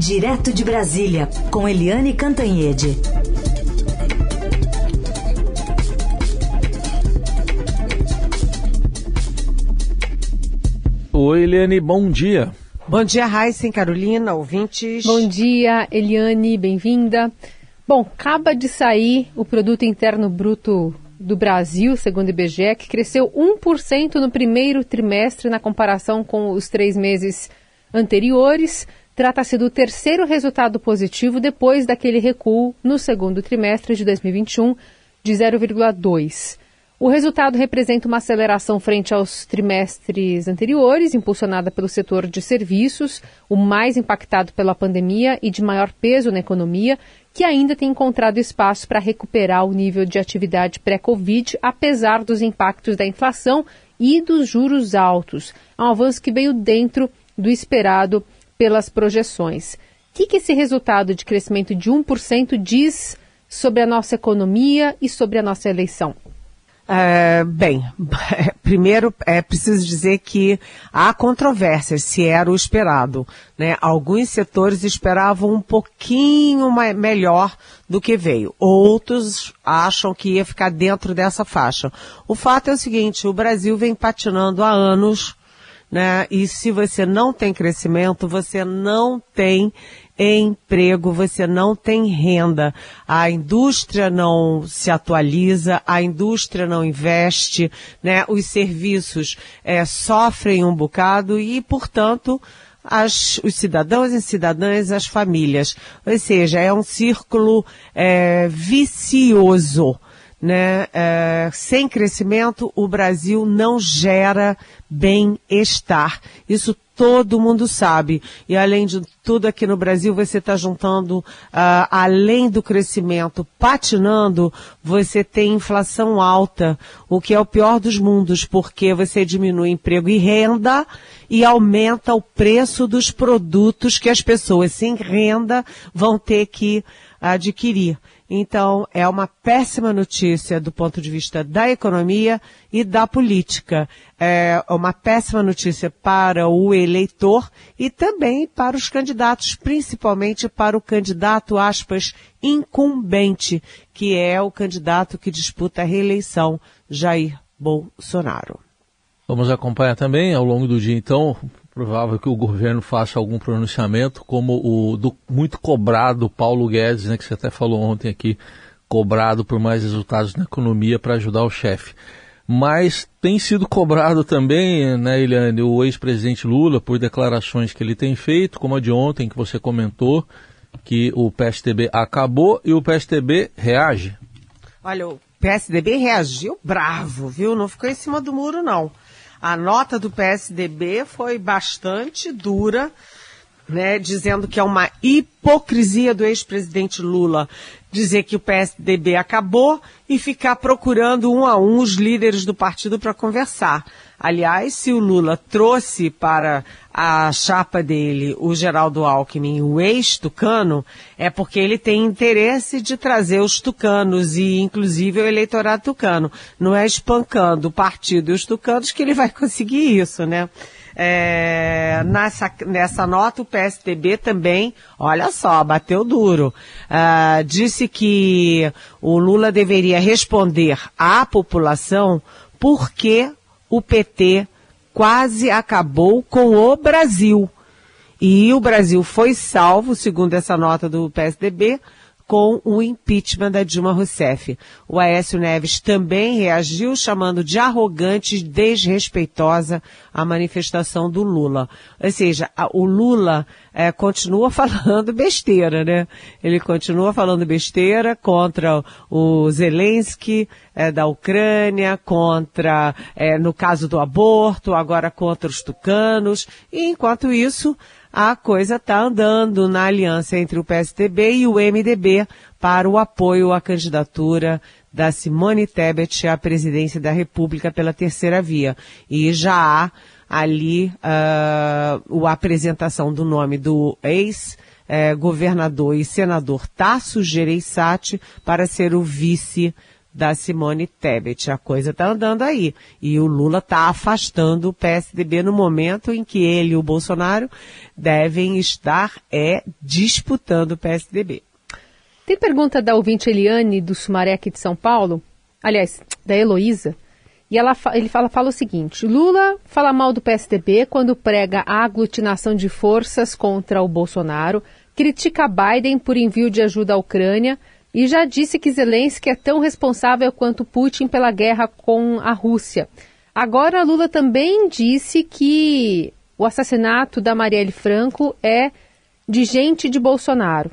Direto de Brasília, com Eliane Cantanhede. Oi, Eliane, bom dia. Bom dia, Raíssen, Carolina, ouvintes. Bom dia, Eliane, bem-vinda. Bom, acaba de sair o Produto Interno Bruto do Brasil, segundo o IBGE, que cresceu 1% no primeiro trimestre na comparação com os três meses anteriores. Trata-se do terceiro resultado positivo depois daquele recuo no segundo trimestre de 2021 de 0,2. O resultado representa uma aceleração frente aos trimestres anteriores, impulsionada pelo setor de serviços, o mais impactado pela pandemia e de maior peso na economia, que ainda tem encontrado espaço para recuperar o nível de atividade pré-Covid, apesar dos impactos da inflação e dos juros altos. É um avanço que veio dentro do esperado pelas projeções. O que, que esse resultado de crescimento de 1% diz sobre a nossa economia e sobre a nossa eleição? É, bem, primeiro é preciso dizer que há controvérsias se era o esperado. Né? Alguns setores esperavam um pouquinho mais, melhor do que veio. Outros acham que ia ficar dentro dessa faixa. O fato é o seguinte, o Brasil vem patinando há anos né? E se você não tem crescimento, você não tem emprego, você não tem renda. A indústria não se atualiza, a indústria não investe, né? Os serviços é, sofrem um bocado e, portanto, as, os cidadãos e cidadãs, as famílias. Ou seja, é um círculo é, vicioso né? É, sem crescimento, o Brasil não gera bem-estar. Isso todo mundo sabe. E além de tudo aqui no Brasil, você está juntando, uh, além do crescimento patinando, você tem inflação alta, o que é o pior dos mundos, porque você diminui emprego e renda e aumenta o preço dos produtos que as pessoas sem renda vão ter que adquirir. Então, é uma péssima notícia do ponto de vista da economia e da política. É uma péssima notícia para o eleitor e também para os candidatos, principalmente para o candidato, aspas, incumbente, que é o candidato que disputa a reeleição, Jair Bolsonaro. Vamos acompanhar também ao longo do dia, então, provável que o governo faça algum pronunciamento, como o do muito cobrado Paulo Guedes, né, que você até falou ontem aqui, cobrado por mais resultados na economia para ajudar o chefe. Mas tem sido cobrado também, né, Eliane, o ex-presidente Lula, por declarações que ele tem feito, como a de ontem que você comentou, que o PSDB acabou e o PSDB reage. Olha, o PSDB reagiu bravo, viu? Não ficou em cima do muro, não. A nota do PSDB foi bastante dura, né, dizendo que é uma hipocrisia do ex-presidente Lula dizer que o PSDB acabou e ficar procurando um a um os líderes do partido para conversar. Aliás, se o Lula trouxe para a chapa dele o Geraldo Alckmin, o ex-tucano, é porque ele tem interesse de trazer os tucanos e inclusive o eleitorado tucano. Não é espancando o partido e os tucanos que ele vai conseguir isso, né? É, nessa, nessa nota, o PSDB também, olha só, bateu duro. Uh, disse que o Lula deveria responder à população por que o PT quase acabou com o Brasil. E o Brasil foi salvo, segundo essa nota do PSDB, com o impeachment da Dilma Rousseff. O Aécio Neves também reagiu chamando de arrogante e desrespeitosa a manifestação do Lula. Ou seja, o Lula é, continua falando besteira, né? Ele continua falando besteira contra o Zelensky é, da Ucrânia, contra, é, no caso do aborto, agora contra os tucanos. E enquanto isso, a coisa está andando na aliança entre o PSDB e o MDB para o apoio à candidatura da Simone Tebet à presidência da República pela terceira via. E já há ali uh, a apresentação do nome do ex governador e senador Tasso Gereissati para ser o vice da Simone Tebet. A coisa está andando aí. E o Lula está afastando o PSDB no momento em que ele e o Bolsonaro devem estar é, disputando o PSDB. Tem pergunta da ouvinte Eliane, do Sumaré aqui de São Paulo, aliás, da Heloísa, e ela, ele fala, fala o seguinte: Lula fala mal do PSDB quando prega a aglutinação de forças contra o Bolsonaro, critica Biden por envio de ajuda à Ucrânia e já disse que Zelensky é tão responsável quanto Putin pela guerra com a Rússia. Agora, Lula também disse que o assassinato da Marielle Franco é de gente de Bolsonaro.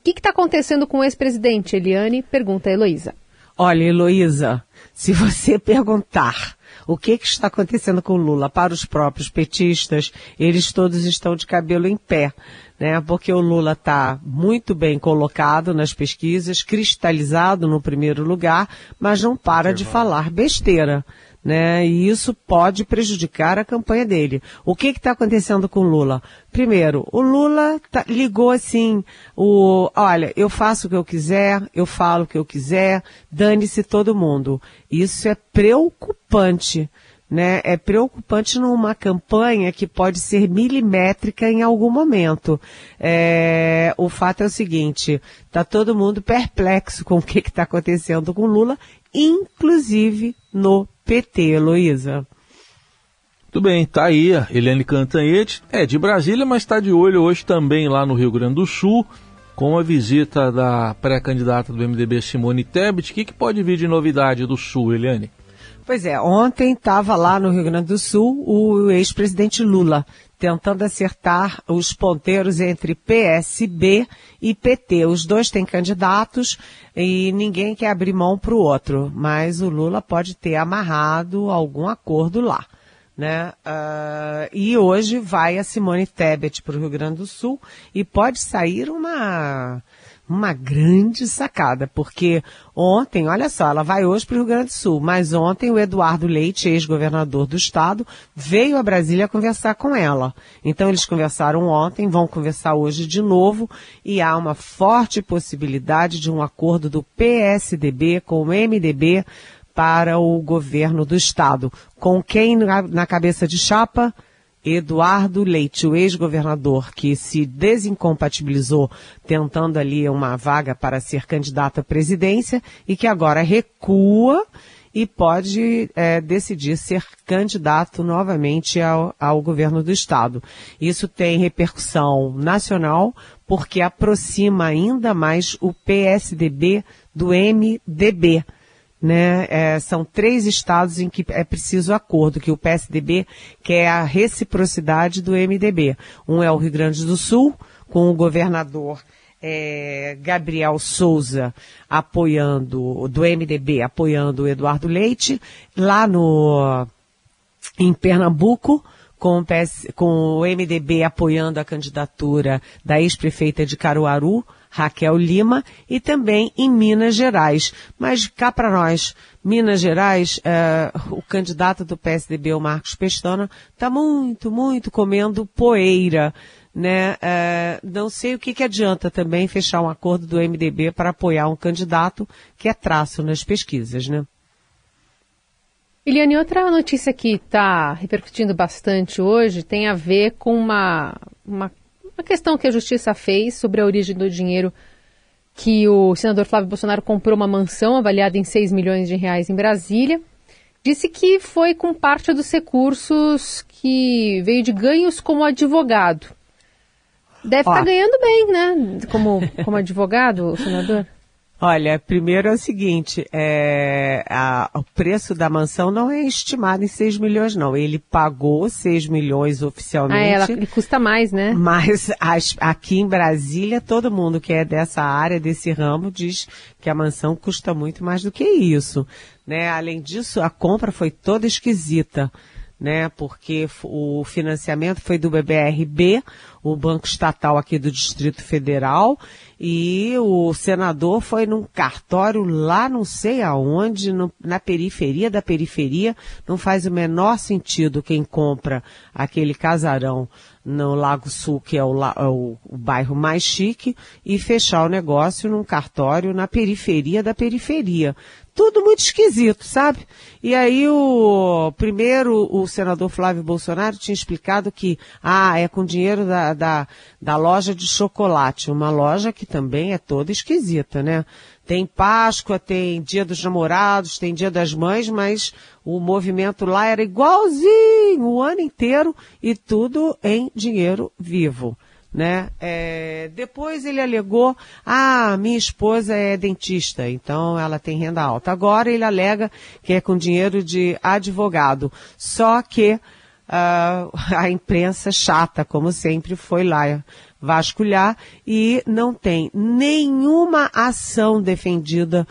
O que está acontecendo com o ex-presidente, Eliane? Pergunta a Heloísa. Olha, Heloísa, se você perguntar o que, que, está acontecendo com Lula para os próprios petistas, eles todos estão de cabelo em pé, né? Porque o Lula está muito bem colocado nas pesquisas, cristalizado no primeiro lugar, mas não para de falar besteira né? E isso pode prejudicar a campanha dele. O que está acontecendo com o Lula? Primeiro, o Lula tá, ligou assim, o, olha, eu faço o que eu quiser, eu falo o que eu quiser, dane-se todo mundo. Isso é preocupante. Né, é preocupante numa campanha que pode ser milimétrica em algum momento. É, o fato é o seguinte, está todo mundo perplexo com o que está acontecendo com Lula, inclusive no PT, Heloísa. Muito bem, tá aí a Eliane Cantanhete, é de Brasília, mas está de olho hoje também lá no Rio Grande do Sul, com a visita da pré-candidata do MDB Simone Tebet. O que, que pode vir de novidade do Sul, Eliane? Pois é, ontem estava lá no Rio Grande do Sul o ex-presidente Lula tentando acertar os ponteiros entre PSB e PT. Os dois têm candidatos e ninguém quer abrir mão para o outro, mas o Lula pode ter amarrado algum acordo lá. Né? Uh, e hoje vai a Simone Tebet para o Rio Grande do Sul e pode sair uma uma grande sacada, porque ontem, olha só, ela vai hoje para o Rio Grande do Sul, mas ontem o Eduardo Leite, ex-governador do estado, veio a Brasília conversar com ela. Então eles conversaram ontem, vão conversar hoje de novo e há uma forte possibilidade de um acordo do PSDB com o MDB para o governo do estado. Com quem na, cabeça de chapa? Eduardo Leite, o ex-governador que se desincompatibilizou tentando ali uma vaga para ser candidato à presidência e que agora recua e pode é, decidir ser candidato novamente ao, ao governo do estado. Isso tem repercussão nacional porque aproxima ainda mais o PSDB do MDB né? É, são três estados em que é preciso acordo, que o PSDB quer a reciprocidade do MDB. Um é o Rio Grande do Sul, com o governador é, Gabriel Souza apoiando, do MDB apoiando o Eduardo Leite, lá no, em Pernambuco, com o, PS, com o MDB apoiando a candidatura da ex-prefeita de Caruaru, Raquel Lima, e também em Minas Gerais. Mas cá para nós, Minas Gerais, é, o candidato do PSDB, o Marcos Pestana, está muito, muito comendo poeira. Né? É, não sei o que, que adianta também fechar um acordo do MDB para apoiar um candidato que é traço nas pesquisas, né? Eliane, outra notícia que está repercutindo bastante hoje tem a ver com uma, uma uma questão que a justiça fez sobre a origem do dinheiro que o senador Flávio Bolsonaro comprou uma mansão avaliada em 6 milhões de reais em Brasília. Disse que foi com parte dos recursos que veio de ganhos como advogado. Deve estar tá ganhando bem, né? Como, como advogado, senador? Olha, primeiro é o seguinte, é, a, o preço da mansão não é estimado em 6 milhões, não. Ele pagou 6 milhões oficialmente. Ah, ela, ele custa mais, né? Mas as, aqui em Brasília, todo mundo que é dessa área, desse ramo, diz que a mansão custa muito mais do que isso. Né? Além disso, a compra foi toda esquisita né? Porque o financiamento foi do BBRB, o Banco Estatal aqui do Distrito Federal, e o senador foi num cartório lá não sei aonde, no, na periferia da periferia. Não faz o menor sentido quem compra aquele casarão no Lago Sul, que é o, é o, o, bairro mais chique, e fechar o negócio num cartório na periferia da periferia. Tudo muito esquisito, sabe? E aí o primeiro o senador Flávio Bolsonaro tinha explicado que ah, é com dinheiro da, da, da loja de chocolate, uma loja que também é toda esquisita, né? Tem Páscoa, tem Dia dos Namorados, tem Dia das Mães, mas o movimento lá era igualzinho o ano inteiro e tudo em dinheiro vivo. Né? É, depois ele alegou, ah, minha esposa é dentista, então ela tem renda alta. Agora ele alega que é com dinheiro de advogado. Só que uh, a imprensa chata, como sempre, foi lá vasculhar e não tem nenhuma ação defendida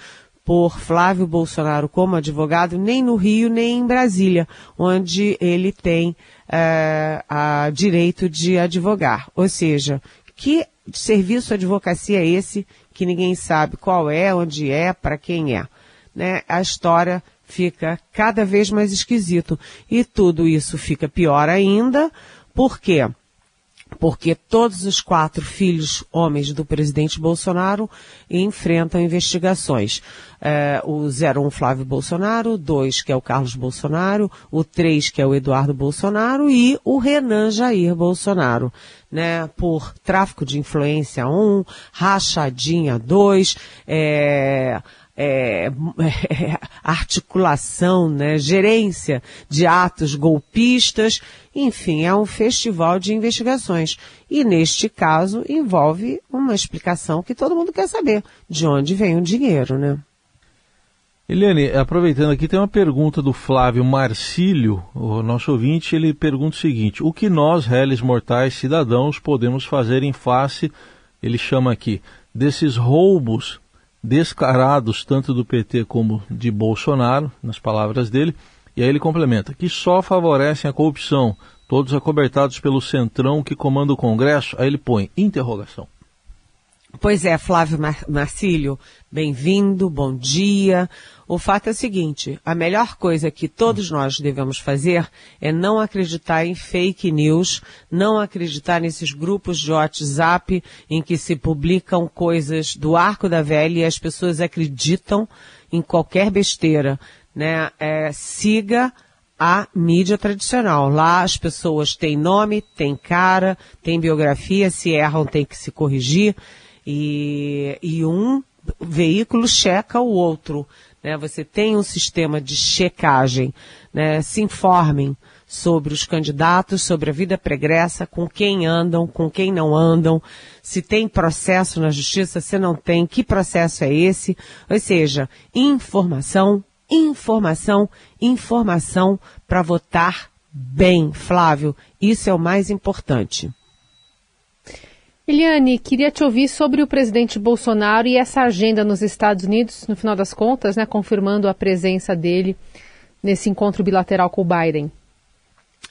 por Flávio Bolsonaro como advogado, nem no Rio, nem em Brasília, onde ele tem é, a direito de advogar. Ou seja, que serviço advocacia é esse que ninguém sabe qual é, onde é, para quem é? Né? A história fica cada vez mais esquisito. E tudo isso fica pior ainda, por quê? Porque todos os quatro filhos homens do presidente Bolsonaro enfrentam investigações. É, o 01 Flávio Bolsonaro, o 2 que é o Carlos Bolsonaro, o 3 que é o Eduardo Bolsonaro e o Renan Jair Bolsonaro, né, por tráfico de influência 1, rachadinha 2, é, é, é, articulação, né, gerência de atos golpistas, enfim, é um festival de investigações. E neste caso envolve uma explicação que todo mundo quer saber, de onde vem o dinheiro, né? Eliane, aproveitando aqui, tem uma pergunta do Flávio Marcílio, o nosso ouvinte, ele pergunta o seguinte, o que nós, réis mortais cidadãos, podemos fazer em face, ele chama aqui, desses roubos descarados tanto do PT como de Bolsonaro, nas palavras dele, e aí ele complementa, que só favorecem a corrupção, todos acobertados pelo centrão que comanda o Congresso, aí ele põe interrogação. Pois é, Flávio Marcílio, bem-vindo, bom dia. O fato é o seguinte, a melhor coisa que todos nós devemos fazer é não acreditar em fake news, não acreditar nesses grupos de WhatsApp em que se publicam coisas do arco da velha e as pessoas acreditam em qualquer besteira, né? É, siga a mídia tradicional. Lá as pessoas têm nome, têm cara, têm biografia, se erram tem que se corrigir e, e um veículo checa o outro. Né? Você tem um sistema de checagem. Né? Se informem sobre os candidatos, sobre a vida pregressa, com quem andam, com quem não andam, se tem processo na justiça, se não tem, que processo é esse? Ou seja, informação, informação, informação para votar bem, Flávio. Isso é o mais importante. Eliane, queria te ouvir sobre o presidente Bolsonaro e essa agenda nos Estados Unidos, no final das contas, né, confirmando a presença dele nesse encontro bilateral com o Biden.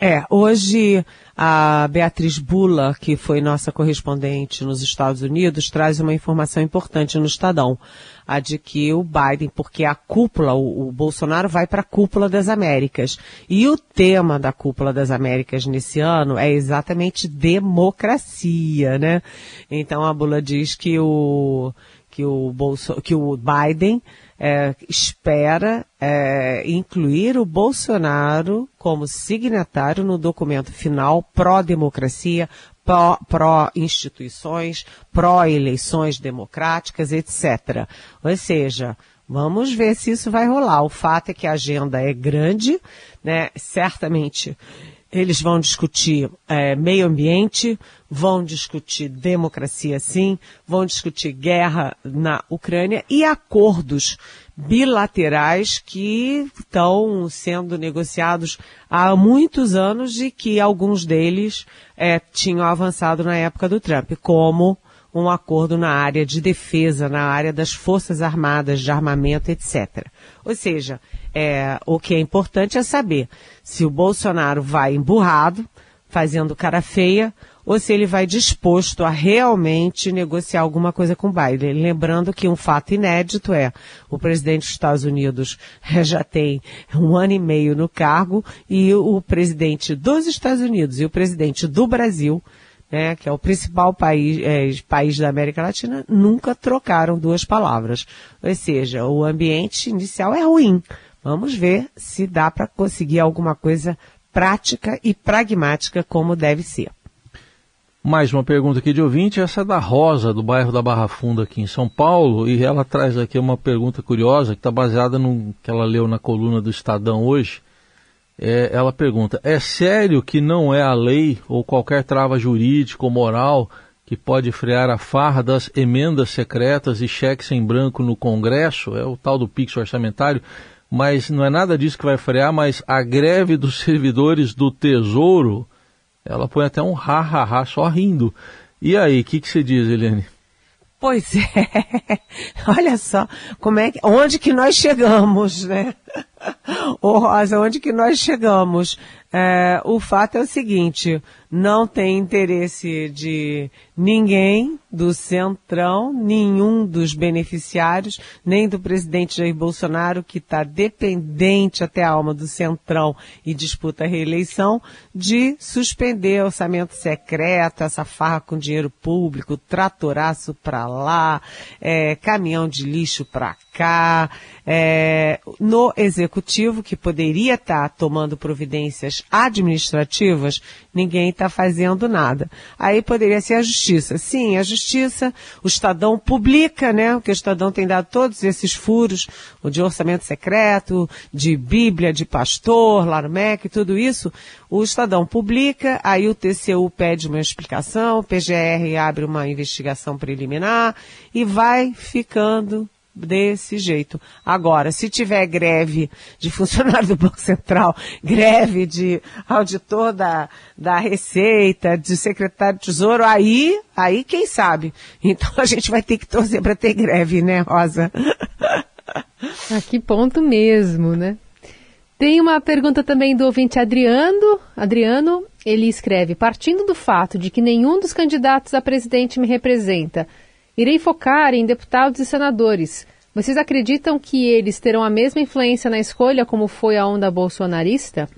É, hoje a Beatriz Bula, que foi nossa correspondente nos Estados Unidos, traz uma informação importante no Estadão. A de que o Biden, porque a cúpula, o, o Bolsonaro vai para a cúpula das Américas. E o tema da cúpula das Américas nesse ano é exatamente democracia, né? Então a Bula diz que o, que o, Bolso, que o Biden é, espera é, incluir o Bolsonaro como signatário no documento final pró-democracia, pró-instituições, pró-eleições democráticas, etc. Ou seja, Vamos ver se isso vai rolar. O fato é que a agenda é grande, né? Certamente eles vão discutir é, meio ambiente, vão discutir democracia sim, vão discutir guerra na Ucrânia e acordos bilaterais que estão sendo negociados há muitos anos e que alguns deles é, tinham avançado na época do Trump, como um acordo na área de defesa, na área das forças armadas, de armamento, etc. Ou seja, é, o que é importante é saber se o Bolsonaro vai emburrado, fazendo cara feia, ou se ele vai disposto a realmente negociar alguma coisa com Biden. Lembrando que um fato inédito é o presidente dos Estados Unidos já tem um ano e meio no cargo e o presidente dos Estados Unidos e o presidente do Brasil né, que é o principal país, é, país da América Latina, nunca trocaram duas palavras. Ou seja, o ambiente inicial é ruim. Vamos ver se dá para conseguir alguma coisa prática e pragmática como deve ser. Mais uma pergunta aqui de ouvinte, essa é da Rosa, do bairro da Barra Funda, aqui em São Paulo, e ela traz aqui uma pergunta curiosa que está baseada no que ela leu na coluna do Estadão hoje. É, ela pergunta: é sério que não é a lei ou qualquer trava jurídica ou moral que pode frear a farra das emendas secretas e cheques em branco no Congresso? É o tal do Pix orçamentário mas não é nada disso que vai frear, mas a greve dos servidores do Tesouro, ela põe até um ha-ha-ha só rindo. E aí, o que, que você diz, Eliane? Pois é, olha só, como é que, onde que nós chegamos, né? Ô Rosa, onde que nós chegamos? É, o fato é o seguinte, não tem interesse de ninguém do Centrão, nenhum dos beneficiários, nem do presidente Jair Bolsonaro, que está dependente até a alma do Centrão e disputa a reeleição, de suspender orçamento secreto, essa farra com dinheiro público, tratoraço para lá, é, caminhão de lixo para cá, é, no executivo, que poderia estar tá tomando providências administrativas, ninguém está fazendo nada. Aí poderia ser a justiça. Sim, a justiça, o Estadão publica, né? Porque o Estadão tem dado todos esses furos, de orçamento secreto, de Bíblia, de pastor, lá no MEC, tudo isso. O Estadão publica, aí o TCU pede uma explicação, o PGR abre uma investigação preliminar e vai ficando desse jeito. Agora, se tiver greve de funcionário do Banco Central, greve de auditor da, da Receita, de secretário de Tesouro, aí, aí quem sabe? Então a gente vai ter que torcer para ter greve, né, Rosa? A que ponto mesmo, né? Tem uma pergunta também do ouvinte Adriano. Adriano, ele escreve: partindo do fato de que nenhum dos candidatos a presidente me representa, irei focar em deputados e senadores. Vocês acreditam que eles terão a mesma influência na escolha como foi a onda bolsonarista?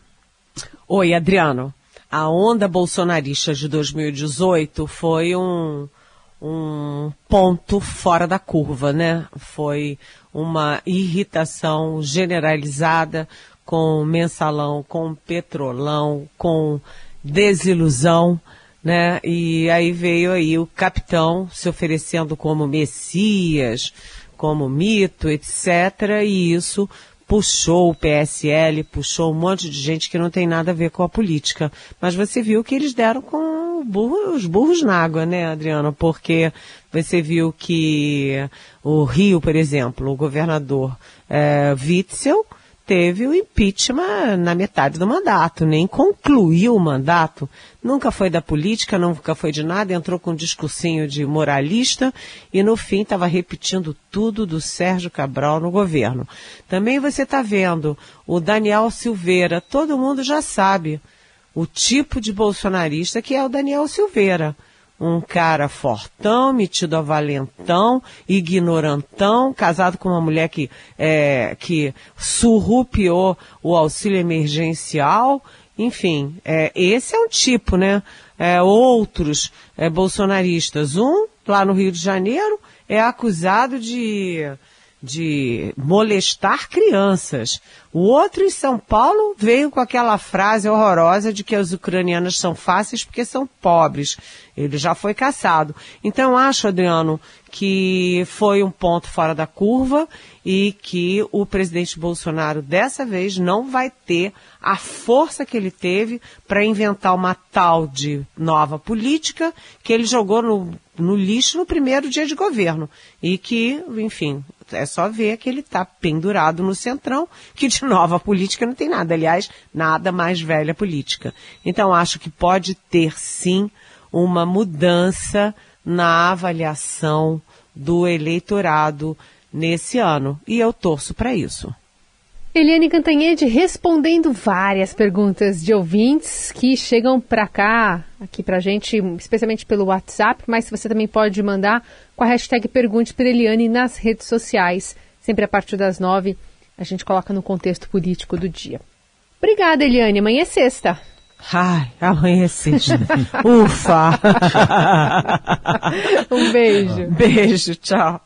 Oi, Adriano. A onda bolsonarista de 2018 foi um, um ponto fora da curva, né? Foi uma irritação generalizada com mensalão, com petrolão, com desilusão né? E aí veio aí o capitão se oferecendo como Messias, como mito, etc. E isso puxou o PSL, puxou um monte de gente que não tem nada a ver com a política. Mas você viu que eles deram com burro, os burros na água, né, Adriana? Porque você viu que o Rio, por exemplo, o governador é, Witzel, teve o impeachment na metade do mandato, nem concluiu o mandato. Nunca foi da política, nunca foi de nada, entrou com um discursinho de moralista e no fim estava repetindo tudo do Sérgio Cabral no governo. Também você está vendo o Daniel Silveira, todo mundo já sabe o tipo de bolsonarista que é o Daniel Silveira um cara fortão, metido a valentão, ignorantão, casado com uma mulher que, é, que surrupiou o auxílio emergencial. Enfim, é, esse é um tipo, né? É, outros é, bolsonaristas. Um, lá no Rio de Janeiro, é acusado de de molestar crianças. O outro em São Paulo veio com aquela frase horrorosa de que as ucranianas são fáceis porque são pobres. Ele já foi caçado. Então acho, Adriano, que foi um ponto fora da curva e que o presidente Bolsonaro dessa vez não vai ter a força que ele teve para inventar uma tal de nova política que ele jogou no, no lixo no primeiro dia de governo e que, enfim, é só ver que ele está pendurado no centrão, que de nova política não tem nada. Aliás, nada mais velha política. Então, acho que pode ter sim uma mudança na avaliação do eleitorado nesse ano. E eu torço para isso. Eliane Cantanhede respondendo várias perguntas de ouvintes que chegam para cá, aqui para gente, especialmente pelo WhatsApp, mas você também pode mandar com a hashtag Pergunte para Eliane nas redes sociais. Sempre a partir das nove, a gente coloca no contexto político do dia. Obrigada, Eliane. Amanhã é sexta. Ai, amanhã é sexta. Ufa! um beijo. Beijo, tchau.